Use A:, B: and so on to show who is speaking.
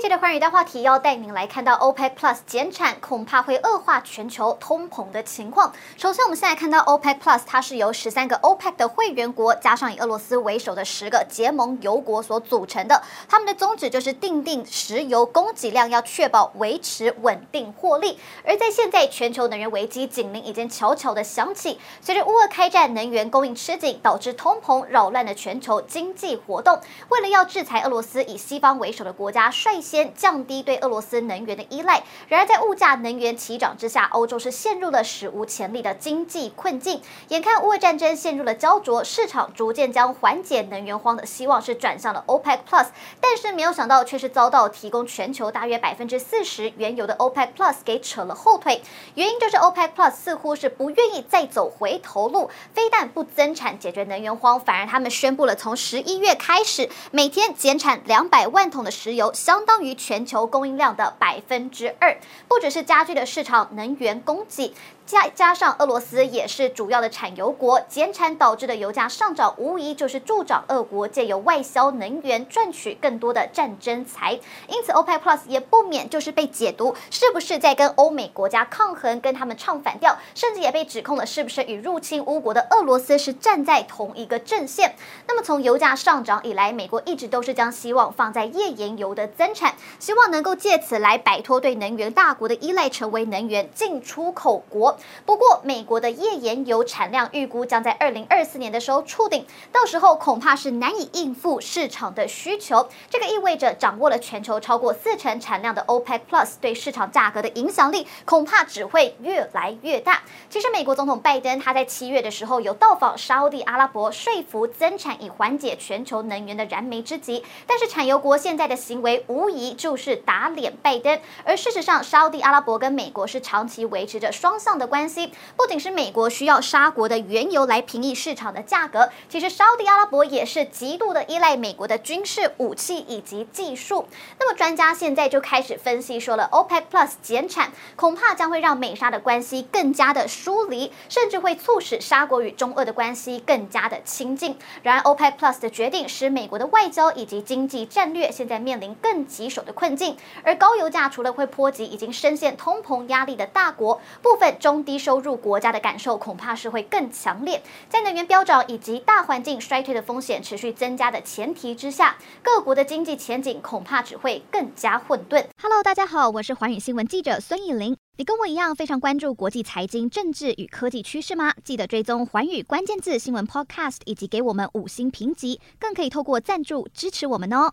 A: 这一节的寰宇大话题要带您来看到 OPEC Plus 减产，恐怕会恶化全球通膨的情况。首先，我们现在看到 OPEC Plus，它是由十三个 OPEC 的会员国加上以俄罗斯为首的十个结盟油国所组成的。他们的宗旨就是定定石油供给量，要确保维持稳定获利。而在现在全球能源危机警铃已经悄悄的响起，随着乌俄开战，能源供应吃紧，导致通膨扰乱了全球经济活动。为了要制裁俄罗斯，以西方为首的国家率先先降低对俄罗斯能源的依赖。然而，在物价能源齐涨之下，欧洲是陷入了史无前例的经济困境。眼看乌俄战争陷入了胶着，市场逐渐将缓解能源荒的希望是转向了 OPEC Plus，但是没有想到却是遭到提供全球大约百分之四十原油的 OPEC Plus 给扯了后腿。原因就是 OPEC Plus 似乎是不愿意再走回头路，非但不增产解决能源荒，反而他们宣布了从十一月开始每天减产两百万桶的石油，相当于全球供应量的百分之二，不只是加剧了市场能源供给。加加上俄罗斯也是主要的产油国，减产导致的油价上涨，无疑就是助长俄国借由外销能源赚取更多的战争财。因此，OPEC Plus 也不免就是被解读是不是在跟欧美国家抗衡，跟他们唱反调，甚至也被指控了是不是与入侵乌国的俄罗斯是站在同一个阵线。那么从油价上涨以来，美国一直都是将希望放在页岩油的增产，希望能够借此来摆脱对能源大国的依赖，成为能源进出口国。不过，美国的页岩油产量预估将在二零二四年的时候触顶，到时候恐怕是难以应付市场的需求。这个意味着，掌握了全球超过四成产量的 OPEC Plus 对市场价格的影响力，恐怕只会越来越大。其实，美国总统拜登他在七月的时候有到访沙地阿拉伯，说服增产以缓解全球能源的燃眉之急。但是，产油国现在的行为无疑就是打脸拜登。而事实上，沙地阿拉伯跟美国是长期维持着双向的。关系不仅是美国需要沙国的原油来平抑市场的价格，其实沙地阿拉伯也是极度的依赖美国的军事武器以及技术。那么专家现在就开始分析说了，OPEC Plus 减产恐怕将会让美沙的关系更加的疏离，甚至会促使沙国与中俄的关系更加的亲近。然而，OPEC Plus 的决定使美国的外交以及经济战略现在面临更棘手的困境。而高油价除了会波及已经深陷通膨压力的大国，部分中低收入国家的感受恐怕是会更强烈，在能源飙涨以及大环境衰退的风险持续增加的前提之下，各国的经济前景恐怕只会更加混沌。
B: Hello，大家好，我是环宇新闻记者孙艺玲。你跟我一样非常关注国际财经、政治与科技趋势吗？记得追踪环宇关键字新闻 Podcast，以及给我们五星评级，更可以透过赞助支持我们哦。